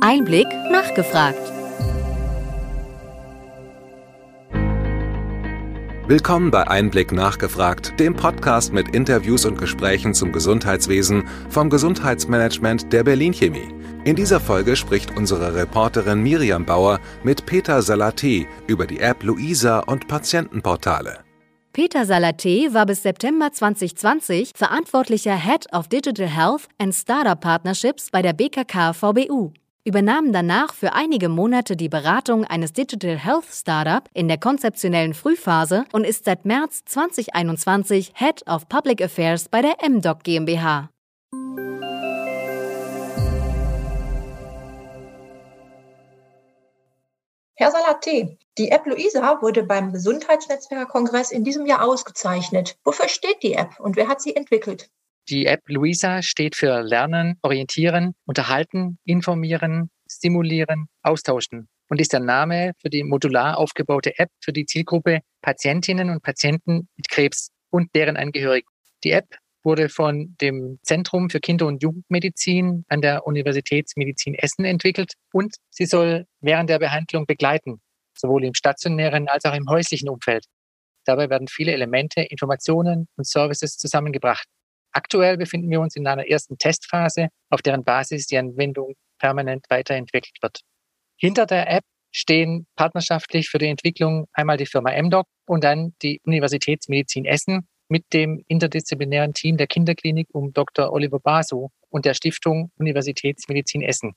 Einblick nachgefragt. Willkommen bei Einblick nachgefragt, dem Podcast mit Interviews und Gesprächen zum Gesundheitswesen vom Gesundheitsmanagement der Berlin Chemie. In dieser Folge spricht unsere Reporterin Miriam Bauer mit Peter Salaté über die App Luisa und Patientenportale. Peter Salaté war bis September 2020 verantwortlicher Head of Digital Health and Startup Partnerships bei der BKK VBU übernahm danach für einige Monate die Beratung eines Digital Health Startup in der konzeptionellen Frühphase und ist seit März 2021 Head of Public Affairs bei der MDoc GmbH. Herr Salaté, die App Luisa wurde beim Gesundheitsnetzwerkerkongress in diesem Jahr ausgezeichnet. Wofür steht die App und wer hat sie entwickelt? Die App Luisa steht für Lernen, Orientieren, Unterhalten, Informieren, Stimulieren, Austauschen und ist der Name für die modular aufgebaute App für die Zielgruppe Patientinnen und Patienten mit Krebs und deren Angehörigen. Die App wurde von dem Zentrum für Kinder- und Jugendmedizin an der Universitätsmedizin Essen entwickelt und sie soll während der Behandlung begleiten, sowohl im stationären als auch im häuslichen Umfeld. Dabei werden viele Elemente, Informationen und Services zusammengebracht. Aktuell befinden wir uns in einer ersten Testphase, auf deren Basis die Anwendung permanent weiterentwickelt wird. Hinter der App stehen partnerschaftlich für die Entwicklung einmal die Firma MDoc und dann die Universitätsmedizin Essen mit dem interdisziplinären Team der Kinderklinik um Dr. Oliver Basu und der Stiftung Universitätsmedizin Essen.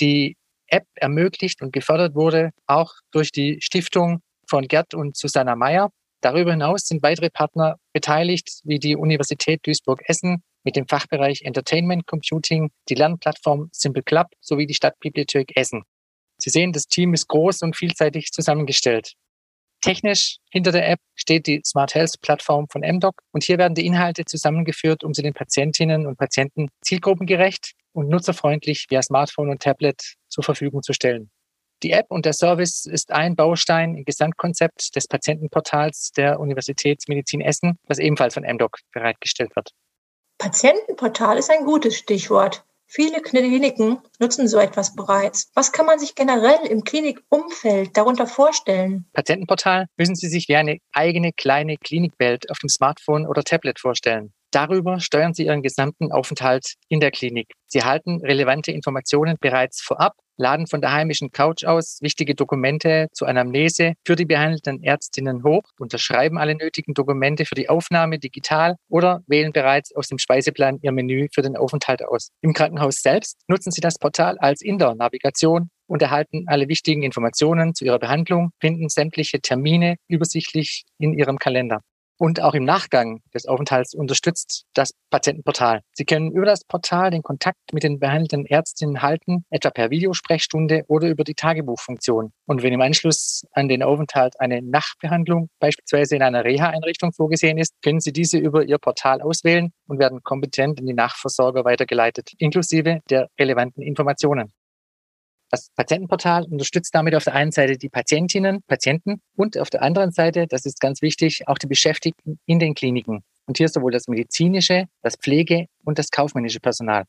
Die App ermöglicht und gefördert wurde auch durch die Stiftung von Gerd und Susanna Meyer, Darüber hinaus sind weitere Partner beteiligt, wie die Universität Duisburg-Essen mit dem Fachbereich Entertainment Computing, die Lernplattform Simple Club sowie die Stadtbibliothek Essen. Sie sehen, das Team ist groß und vielseitig zusammengestellt. Technisch hinter der App steht die Smart Health Plattform von MDoc und hier werden die Inhalte zusammengeführt, um sie den Patientinnen und Patienten zielgruppengerecht und nutzerfreundlich via Smartphone und Tablet zur Verfügung zu stellen. Die App und der Service ist ein Baustein im Gesamtkonzept des Patientenportals der Universitätsmedizin Essen, das ebenfalls von MDoc bereitgestellt wird. Patientenportal ist ein gutes Stichwort. Viele Kliniken nutzen so etwas bereits. Was kann man sich generell im Klinikumfeld darunter vorstellen? Patientenportal müssen Sie sich wie eine eigene kleine Klinikwelt auf dem Smartphone oder Tablet vorstellen. Darüber steuern Sie Ihren gesamten Aufenthalt in der Klinik. Sie halten relevante Informationen bereits vorab laden von der heimischen Couch aus wichtige Dokumente zur Anamnese für die behandelnden Ärztinnen hoch, unterschreiben alle nötigen Dokumente für die Aufnahme digital oder wählen bereits aus dem Speiseplan ihr Menü für den Aufenthalt aus. Im Krankenhaus selbst nutzen Sie das Portal als Indoor-Navigation und erhalten alle wichtigen Informationen zu Ihrer Behandlung, finden sämtliche Termine übersichtlich in Ihrem Kalender und auch im Nachgang des Aufenthalts unterstützt das Patientenportal. Sie können über das Portal den Kontakt mit den behandelnden Ärztinnen halten, etwa per Videosprechstunde oder über die Tagebuchfunktion. Und wenn im Anschluss an den Aufenthalt eine Nachbehandlung beispielsweise in einer Reha-Einrichtung vorgesehen ist, können Sie diese über Ihr Portal auswählen und werden kompetent in die Nachversorger weitergeleitet, inklusive der relevanten Informationen. Das Patientenportal unterstützt damit auf der einen Seite die Patientinnen, Patienten und auf der anderen Seite, das ist ganz wichtig, auch die Beschäftigten in den Kliniken. Und hier sowohl das medizinische, das Pflege- und das kaufmännische Personal.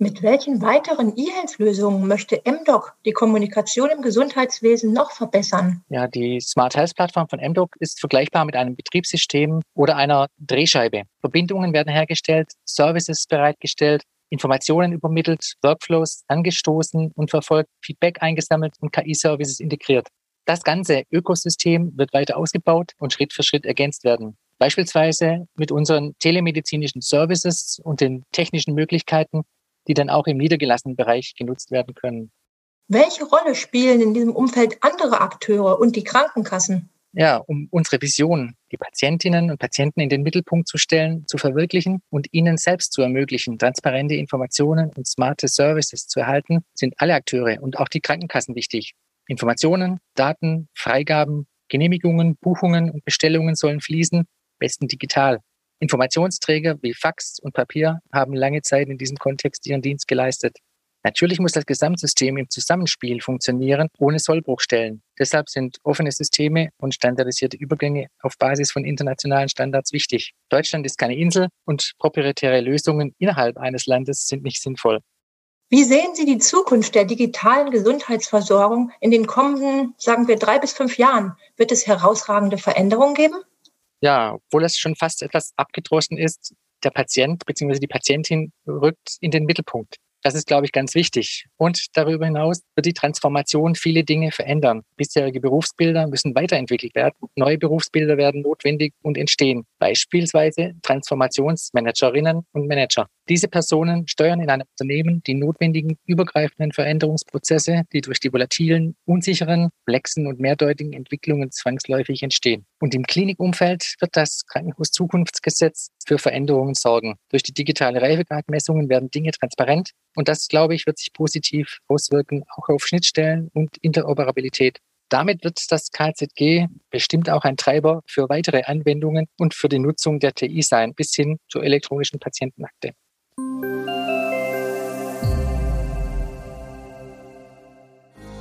Mit welchen weiteren E-Health-Lösungen möchte MDoc die Kommunikation im Gesundheitswesen noch verbessern? Ja, die Smart Health Plattform von MDoc ist vergleichbar mit einem Betriebssystem oder einer Drehscheibe. Verbindungen werden hergestellt, Services bereitgestellt, Informationen übermittelt, Workflows angestoßen und verfolgt, Feedback eingesammelt und KI-Services integriert. Das ganze Ökosystem wird weiter ausgebaut und Schritt für Schritt ergänzt werden. Beispielsweise mit unseren telemedizinischen Services und den technischen Möglichkeiten, die dann auch im niedergelassenen Bereich genutzt werden können. Welche Rolle spielen in diesem Umfeld andere Akteure und die Krankenkassen? Ja, um unsere Vision, die Patientinnen und Patienten in den Mittelpunkt zu stellen, zu verwirklichen und ihnen selbst zu ermöglichen, transparente Informationen und smarte Services zu erhalten, sind alle Akteure und auch die Krankenkassen wichtig. Informationen, Daten, Freigaben, Genehmigungen, Buchungen und Bestellungen sollen fließen, besten digital. Informationsträger wie Fax und Papier haben lange Zeit in diesem Kontext ihren Dienst geleistet. Natürlich muss das Gesamtsystem im Zusammenspiel funktionieren, ohne Sollbruchstellen. Deshalb sind offene Systeme und standardisierte Übergänge auf Basis von internationalen Standards wichtig. Deutschland ist keine Insel und proprietäre Lösungen innerhalb eines Landes sind nicht sinnvoll. Wie sehen Sie die Zukunft der digitalen Gesundheitsversorgung in den kommenden, sagen wir, drei bis fünf Jahren? Wird es herausragende Veränderungen geben? Ja, obwohl es schon fast etwas abgedroschen ist, der Patient bzw. die Patientin rückt in den Mittelpunkt. Das ist, glaube ich, ganz wichtig. Und darüber hinaus wird die Transformation viele Dinge verändern. Bisherige Berufsbilder müssen weiterentwickelt werden. Neue Berufsbilder werden notwendig und entstehen. Beispielsweise Transformationsmanagerinnen und Manager. Diese Personen steuern in einem Unternehmen die notwendigen übergreifenden Veränderungsprozesse, die durch die volatilen, unsicheren, komplexen und mehrdeutigen Entwicklungen zwangsläufig entstehen. Und im Klinikumfeld wird das Krankenhauszukunftsgesetz für Veränderungen sorgen. Durch die digitale Reifegradmessungen werden Dinge transparent und das, glaube ich, wird sich positiv auswirken, auch auf Schnittstellen und Interoperabilität. Damit wird das KZG bestimmt auch ein Treiber für weitere Anwendungen und für die Nutzung der TI sein, bis hin zur elektronischen Patientenakte.